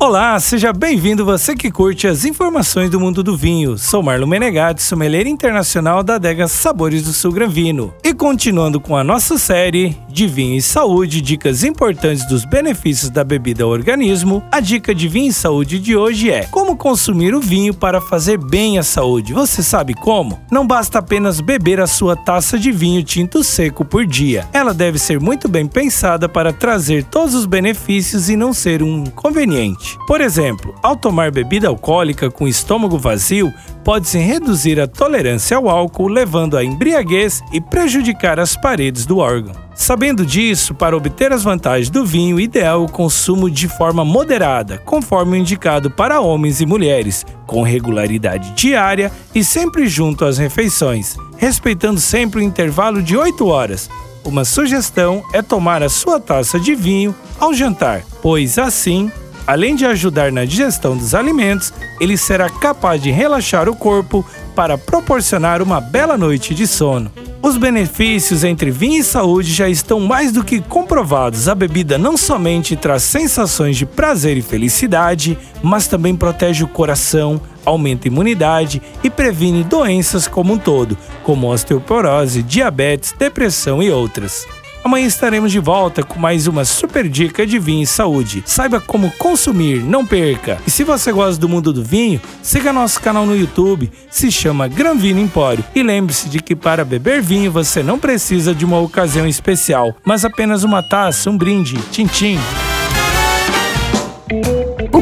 Olá, seja bem-vindo você que curte as informações do mundo do vinho. Sou Marlon Menegatti, sommelier internacional da adega Sabores do Sul Granvino. E continuando com a nossa série de vinho e saúde, dicas importantes dos benefícios da bebida ao organismo, a dica de vinho e saúde de hoje é como consumir o vinho para fazer bem à saúde. Você sabe como? Não basta apenas beber a sua taça de vinho tinto seco por dia. Ela deve ser muito bem pensada para trazer todos os benefícios e não ser um inconveniente. Por exemplo, ao tomar bebida alcoólica com estômago vazio, pode-se reduzir a tolerância ao álcool, levando à embriaguez e prejudicar as paredes do órgão. Sabendo disso, para obter as vantagens do vinho, ideal é o consumo de forma moderada, conforme indicado para homens e mulheres, com regularidade diária e sempre junto às refeições, respeitando sempre o intervalo de 8 horas. Uma sugestão é tomar a sua taça de vinho ao jantar, pois assim Além de ajudar na digestão dos alimentos, ele será capaz de relaxar o corpo para proporcionar uma bela noite de sono. Os benefícios entre vinho e saúde já estão mais do que comprovados. A bebida não somente traz sensações de prazer e felicidade, mas também protege o coração, aumenta a imunidade e previne doenças como um todo, como osteoporose, diabetes, depressão e outras. Amanhã estaremos de volta com mais uma super dica de vinho e saúde. Saiba como consumir, não perca. E se você gosta do mundo do vinho, siga nosso canal no YouTube, se chama Gran Vino Empório. E lembre-se de que para beber vinho você não precisa de uma ocasião especial, mas apenas uma taça, um brinde. O